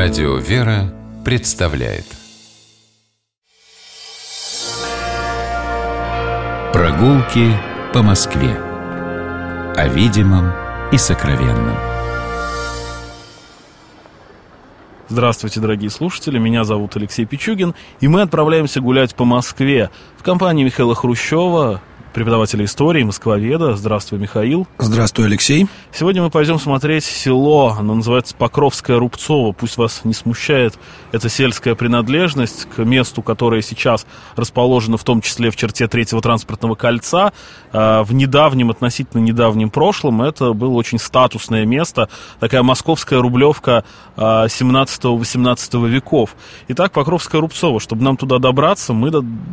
Радио «Вера» представляет. Прогулки по Москве. О видимом и сокровенном. Здравствуйте, дорогие слушатели, меня зовут Алексей Пичугин, и мы отправляемся гулять по Москве. В компании Михаила Хрущева, преподавателя истории, москвоведа. Здравствуй, Михаил. Здравствуй, Алексей. Сегодня мы пойдем смотреть село, оно называется Покровское Рубцово. Пусть вас не смущает эта сельская принадлежность к месту, которое сейчас расположено в том числе в черте третьего транспортного кольца. А, в недавнем, относительно недавнем прошлом это было очень статусное место, такая московская рублевка 17-18 а, веков. Итак, Покровское Рубцово. Чтобы нам туда добраться, мы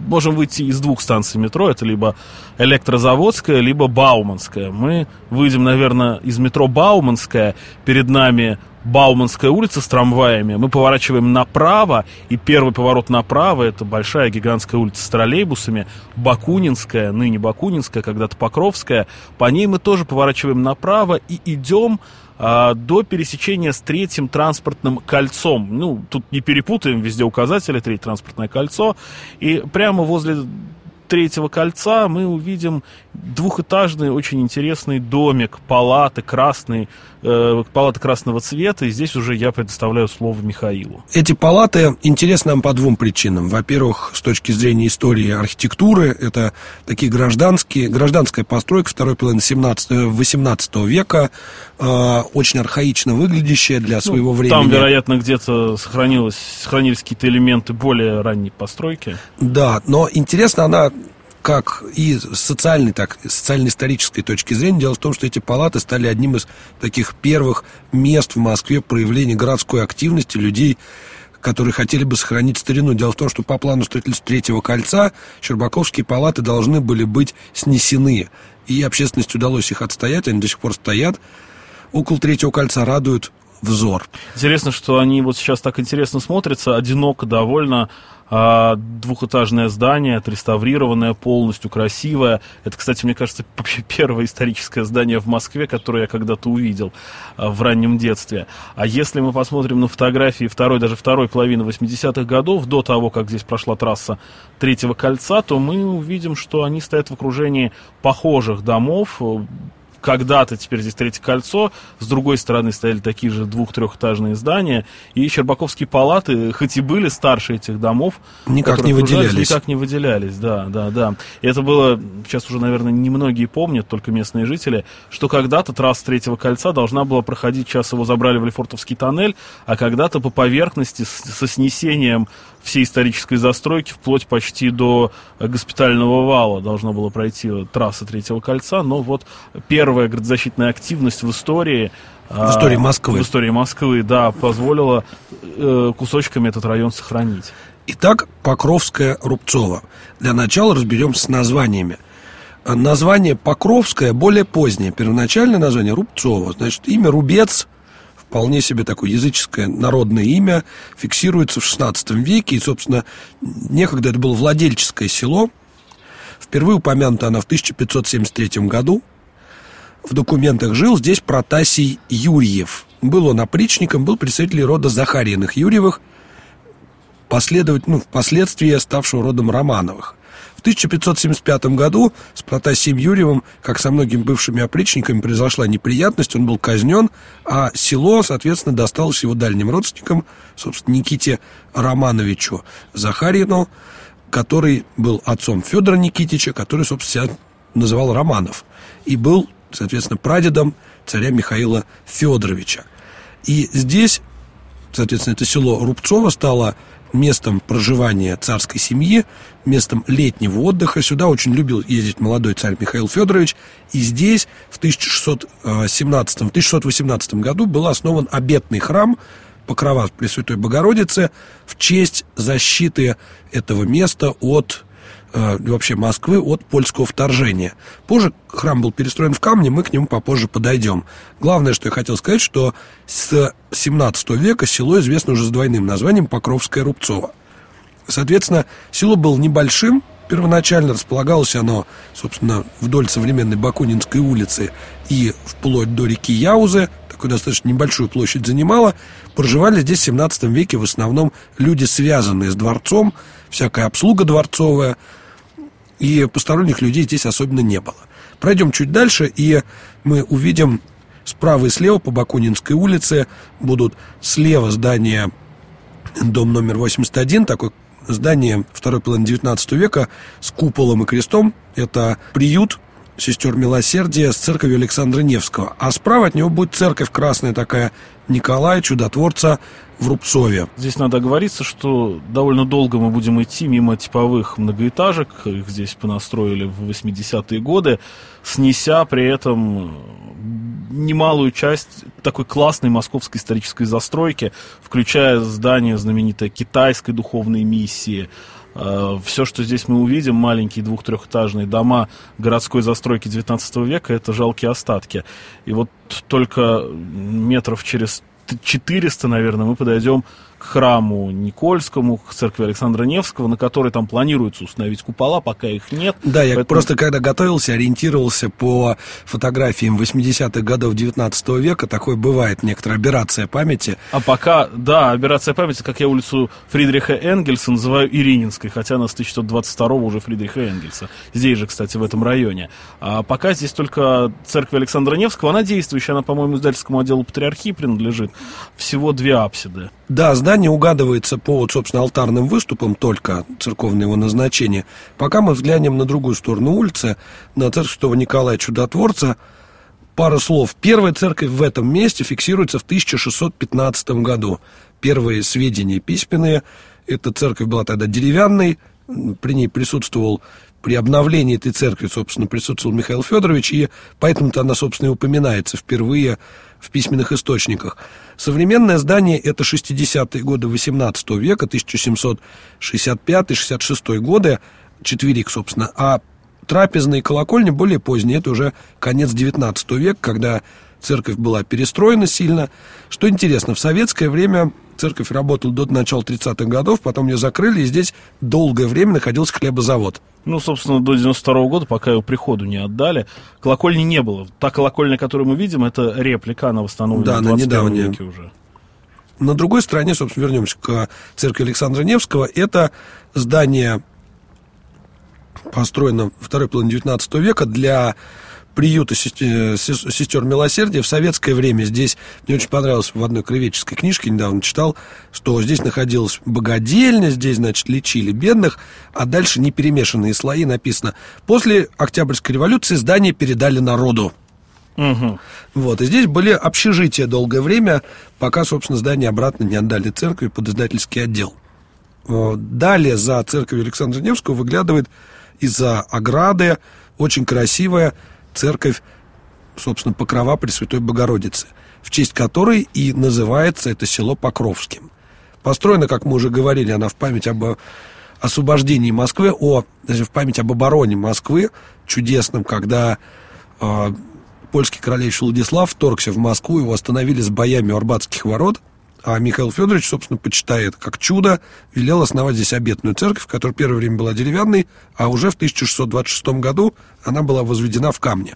можем выйти из двух станций метро. Это либо электрозаводская, либо Бауманская. Мы выйдем, наверное, из метро Бауманская. Перед нами Бауманская улица с трамваями. Мы поворачиваем направо, и первый поворот направо – это большая гигантская улица с троллейбусами. Бакунинская, ныне Бакунинская, когда-то Покровская. По ней мы тоже поворачиваем направо и идем а, до пересечения с третьим транспортным кольцом. Ну, тут не перепутаем, везде указатели, третье транспортное кольцо. И прямо возле третьего кольца мы увидим двухэтажный, очень интересный домик, палаты красный, э, палаты красного цвета. И здесь уже я предоставляю слово Михаилу. Эти палаты интересны нам по двум причинам. Во-первых, с точки зрения истории архитектуры, это такие гражданские, гражданская постройка второй половины 17, 18 века, э, очень архаично выглядящая для ну, своего ну, времени. Там, вероятно, где-то сохранилось, сохранились какие-то элементы более ранней постройки. Да, но интересно она как и с социальной, так, социально-исторической точки зрения. Дело в том, что эти палаты стали одним из таких первых мест в Москве проявления городской активности людей, которые хотели бы сохранить старину. Дело в том, что по плану строительства третьего кольца Щербаковские палаты должны были быть снесены. И общественности удалось их отстоять, они до сих пор стоят. Около третьего кольца радуют взор. Интересно, что они вот сейчас так интересно смотрятся, одиноко довольно а, двухэтажное здание, отреставрированное полностью, красивое. Это, кстати, мне кажется, вообще первое историческое здание в Москве, которое я когда-то увидел а, в раннем детстве. А если мы посмотрим на фотографии второй, даже второй половины 80-х годов, до того, как здесь прошла трасса Третьего кольца, то мы увидим, что они стоят в окружении похожих домов, когда-то, теперь здесь третье кольцо, с другой стороны стояли такие же двух-трехэтажные здания, и Щербаковские палаты, хоть и были старше этих домов, никак не выделялись. Никак не выделялись, да, да, да. И это было, сейчас уже, наверное, немногие помнят, только местные жители, что когда-то трасса третьего кольца должна была проходить, сейчас его забрали в Лефортовский тоннель, а когда-то по поверхности со снесением всей исторической застройки, вплоть почти до госпитального вала должна была пройти трасса Третьего кольца, но вот первая градозащитная активность в истории в истории Москвы. В истории Москвы, да, позволила э, кусочками этот район сохранить. Итак, Покровская Рубцова. Для начала разберемся с названиями. Название Покровское более позднее. Первоначальное название Рубцова. Значит, имя Рубец вполне себе такое языческое народное имя, фиксируется в XVI веке, и, собственно, некогда это было владельческое село. Впервые упомянута она в 1573 году. В документах жил здесь Протасий Юрьев. Был он опричником, был представителем рода Захариных Юрьевых, последовательно, ну, впоследствии ставшего родом Романовых. 1575 году с Протасием Юрьевым, как со многими бывшими опричниками, произошла неприятность, он был казнен, а село, соответственно, досталось его дальним родственникам, собственно, Никите Романовичу Захарину, который был отцом Федора Никитича, который, собственно, себя называл Романов, и был, соответственно, прадедом царя Михаила Федоровича. И здесь, соответственно, это село Рубцово стало местом проживания царской семьи, местом летнего отдыха. Сюда очень любил ездить молодой царь Михаил Федорович. И здесь в 1617-1618 году был основан обетный храм Покрова Пресвятой Богородицы в честь защиты этого места от э, вообще Москвы от польского вторжения. Позже храм был перестроен в камне, мы к нему попозже подойдем. Главное, что я хотел сказать, что с 17 века село известно уже с двойным названием Покровское Рубцово. Соответственно, село было небольшим, первоначально располагалось оно, собственно, вдоль современной Бакунинской улицы и вплоть до реки Яузы, такую достаточно небольшую площадь занимала. Проживали здесь в 17 веке в основном люди, связанные с дворцом, всякая обслуга дворцовая, и посторонних людей здесь особенно не было. Пройдем чуть дальше, и мы увидим справа и слева по Бакунинской улице будут слева здания дом номер 81, такой здание второй половины 19 века с куполом и крестом. Это приют сестер Милосердия с церковью Александра Невского. А справа от него будет церковь красная такая Николая Чудотворца в Рубцове. Здесь надо оговориться, что довольно долго мы будем идти мимо типовых многоэтажек, их здесь понастроили в 80-е годы, снеся при этом немалую часть такой классной московской исторической застройки, включая здание знаменитой китайской духовной миссии, Все, что здесь мы увидим, маленькие двух-трехэтажные дома городской застройки 19 века, это жалкие остатки. И вот только метров через 400, наверное, мы подойдем храму Никольскому, к церкви Александра Невского, на которой там планируется установить купола, пока их нет. Да, я Поэтому... просто когда готовился, ориентировался по фотографиям 80-х годов 19 века, такое бывает, некоторая операция памяти. А пока, да, операция памяти, как я улицу Фридриха Энгельса называю Ирининской, хотя она с 1922 уже Фридриха Энгельса. Здесь же, кстати, в этом районе. А пока здесь только церковь Александра Невского, она действующая, она, по-моему, издательскому отделу патриархии принадлежит. Всего две апсиды. Да, здание угадывается по, вот, собственно, алтарным выступам только, церковное его назначение. Пока мы взглянем на другую сторону улицы, на церковь Святого Николая Чудотворца, пара слов. Первая церковь в этом месте фиксируется в 1615 году. Первые сведения письменные. Эта церковь была тогда деревянной, при ней присутствовал при обновлении этой церкви, собственно, присутствовал Михаил Федорович, и поэтому-то она, собственно, и упоминается впервые в письменных источниках. Современное здание – это 60-е годы 18 века, 1765-66 годы, четверик, собственно, а трапезные колокольни более поздние, это уже конец 19 века, когда церковь была перестроена сильно. Что интересно, в советское время церковь работала до начала 30-х годов, потом ее закрыли, и здесь долгое время находился хлебозавод. Ну, собственно, до 92 -го года, пока его приходу не отдали, колокольни не было. Та колокольня, которую мы видим, это реплика, она восстановлена да, в 21 веке уже. На другой стороне, собственно, вернемся к церкви Александра Невского, это здание построено второй половине 19 века для приюта сестер Милосердия в советское время. Здесь мне очень понравилось в одной кровеческой книжке, недавно читал, что здесь находилась богадельня, здесь, значит, лечили бедных, а дальше не перемешанные слои написано. После Октябрьской революции здание передали народу. Угу. Вот, и здесь были общежития долгое время, пока, собственно, здание обратно не отдали церкви под издательский отдел. Далее за церковью Александра Невского выглядывает из-за ограды очень красивая церковь, собственно, Покрова Пресвятой Богородицы, в честь которой и называется это село Покровским. Построена, как мы уже говорили, она в память об освобождении Москвы, о, даже в память об обороне Москвы, чудесном, когда э, польский королевич Владислав вторгся в Москву, его остановили с боями у Арбатских ворот – а Михаил Федорович, собственно, почитает как чудо, велел основать здесь обетную церковь, которая первое время была деревянной, а уже в 1626 году она была возведена в камне.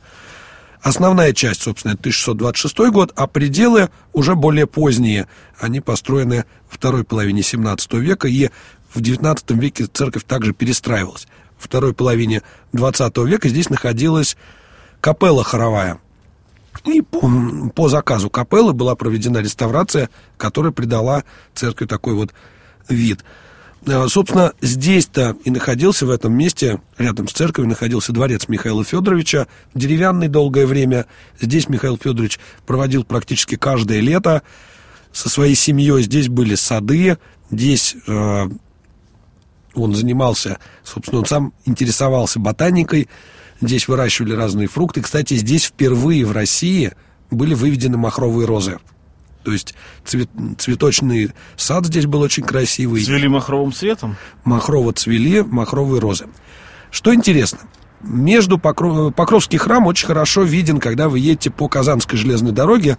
Основная часть, собственно, это 1626 год, а пределы уже более поздние. Они построены во второй половине 17 века, и в 19 веке церковь также перестраивалась. Во второй половине 20 века здесь находилась капелла хоровая – и по, по заказу капеллы была проведена реставрация, которая придала церкви такой вот вид. Э, собственно, здесь-то и находился в этом месте, рядом с церковью, находился дворец Михаила Федоровича, деревянный долгое время. Здесь Михаил Федорович проводил практически каждое лето со своей семьей. Здесь были сады, здесь э, он занимался, собственно, он сам интересовался ботаникой, Здесь выращивали разные фрукты. Кстати, здесь впервые в России были выведены махровые розы. То есть цвет, цветочный сад здесь был очень красивый. Цвели махровым цветом? Махрово цвели, махровые розы. Что интересно, между Покров... Покровский храм очень хорошо виден, когда вы едете по Казанской железной дороге,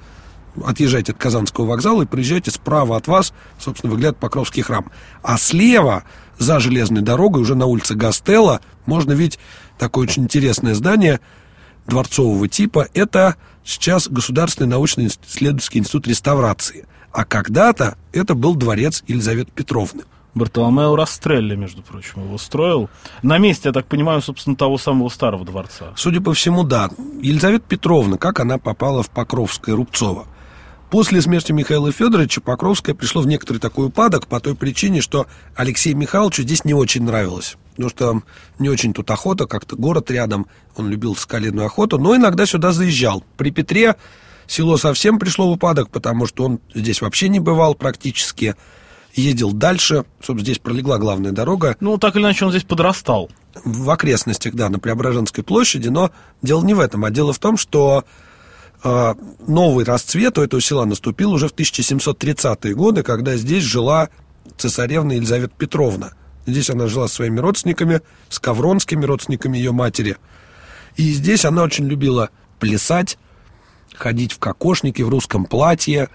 отъезжаете от Казанского вокзала и приезжаете справа от вас, собственно, выглядит Покровский храм. А слева, за железной дорогой, уже на улице Гастелла, можно видеть такое очень интересное здание. дворцового типа, это сейчас Государственный научно-исследовательский институт реставрации. А когда-то это был дворец Елизаветы Петровны. Бартоломео Растрелли, между прочим, его строил. На месте, я так понимаю, собственно, того самого старого дворца. Судя по всему, да. Елизавета Петровна, как она попала в Покровское Рубцово? После смерти Михаила Федоровича Покровская пришло в некоторый такой упадок по той причине, что Алексею Михайловичу здесь не очень нравилось. Потому что не очень тут охота, как-то город рядом, он любил скалиную охоту, но иногда сюда заезжал. При Петре село совсем пришло в упадок, потому что он здесь вообще не бывал практически ездил дальше, чтобы здесь пролегла главная дорога. Ну, так или иначе, он здесь подрастал. В окрестностях, да, на Преображенской площади, но дело не в этом, а дело в том, что новый расцвет у этого села наступил уже в 1730-е годы, когда здесь жила цесаревна Елизавета Петровна. Здесь она жила со своими родственниками, с ковронскими родственниками ее матери. И здесь она очень любила плясать, ходить в кокошнике, в русском платье,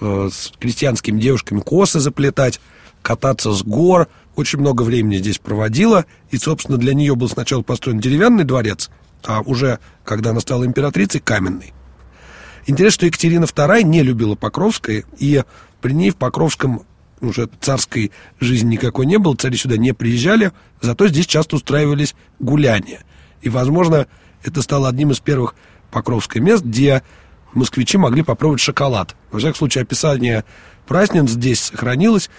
Э, с крестьянскими девушками косы заплетать, кататься с гор. Очень много времени здесь проводила. И, собственно, для нее был сначала построен деревянный дворец, а уже, когда она стала императрицей, каменный. Интересно, что Екатерина II не любила Покровское, и при ней в Покровском уже царской жизни никакой не было, цари сюда не приезжали, зато здесь часто устраивались гуляния. И, возможно, это стало одним из первых покровских мест, где москвичи могли попробовать шоколад. Во всяком случае, описание праздниц здесь сохранилось.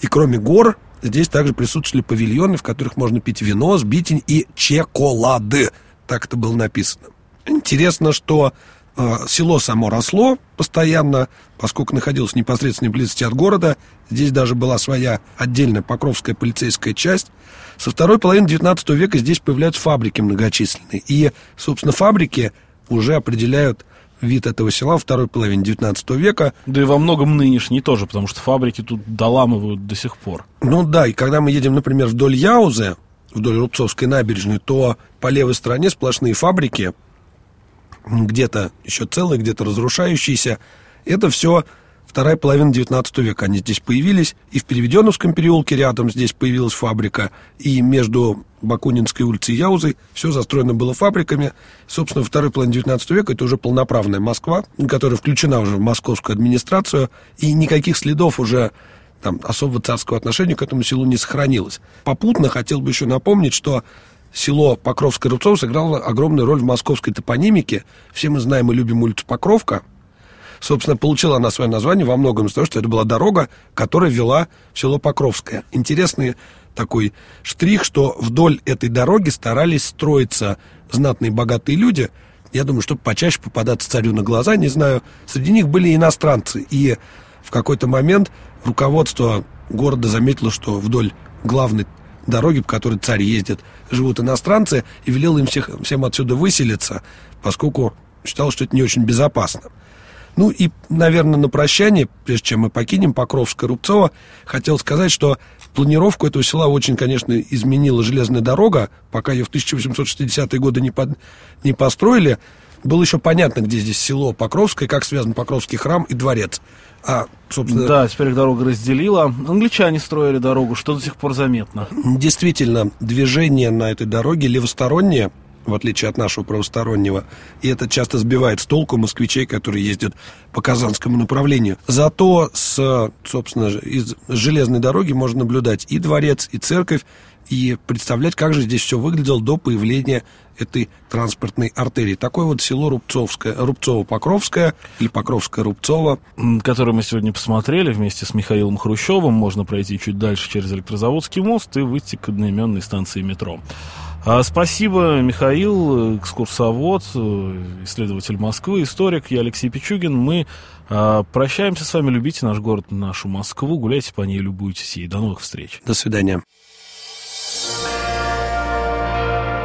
И кроме гор, здесь также присутствовали павильоны, в которых можно пить вино, сбитень и чеколады. Так это было написано. Интересно, что село само росло постоянно, поскольку находилось в непосредственной близости от города. Здесь даже была своя отдельная Покровская полицейская часть. Со второй половины XIX века здесь появляются фабрики многочисленные. И, собственно, фабрики уже определяют вид этого села второй половине 19 века. Да и во многом нынешний тоже, потому что фабрики тут доламывают до сих пор. Ну да, и когда мы едем, например, вдоль Яузы, вдоль Рубцовской набережной, то по левой стороне сплошные фабрики, где-то еще целые, где-то разрушающиеся. Это все вторая половина 19 века они здесь появились. И в Переведеновском переулке рядом здесь появилась фабрика. И между Бакунинской улицей и Яузой все застроено было фабриками. Собственно, во второй половине 19 века это уже полноправная Москва, которая включена уже в московскую администрацию. И никаких следов уже там, особого царского отношения к этому селу не сохранилось. Попутно хотел бы еще напомнить, что село Покровское-Рубцово сыграло огромную роль в московской топонимике. Все мы знаем и любим улицу Покровка – Собственно, получила она свое название во многом из того, что это была дорога, которая вела в село Покровское. Интересный такой штрих, что вдоль этой дороги старались строиться знатные богатые люди. Я думаю, чтобы почаще попадаться царю на глаза, не знаю. Среди них были иностранцы. И в какой-то момент руководство города заметило, что вдоль главной дороги, по которой царь ездит, живут иностранцы, и велел им всех, всем отсюда выселиться, поскольку считал, что это не очень безопасно. Ну и, наверное, на прощание, прежде чем мы покинем Покровское Рубцово, хотел сказать, что планировку этого села очень, конечно, изменила железная дорога. Пока ее в 1860-е годы не, под, не построили, было еще понятно, где здесь село Покровское, как связан Покровский храм и дворец. А, собственно... Да, теперь их дорога разделила. Англичане строили дорогу, что до сих пор заметно. Действительно, движение на этой дороге левостороннее – в отличие от нашего правостороннего. И это часто сбивает с толку москвичей, которые ездят по Казанскому направлению. Зато с, собственно, из железной дороги можно наблюдать и дворец, и церковь, и представлять, как же здесь все выглядело до появления этой транспортной артерии. Такое вот село Рубцовское, Рубцово-Покровское или Покровское-Рубцово. Которое мы сегодня посмотрели вместе с Михаилом Хрущевым. Можно пройти чуть дальше через Электрозаводский мост и выйти к одноименной станции метро. А, спасибо, Михаил, экскурсовод, исследователь Москвы, историк. Я Алексей Пичугин. Мы а, прощаемся с вами. Любите наш город, нашу Москву. Гуляйте по ней, любуйтесь ей. До новых встреч. До свидания.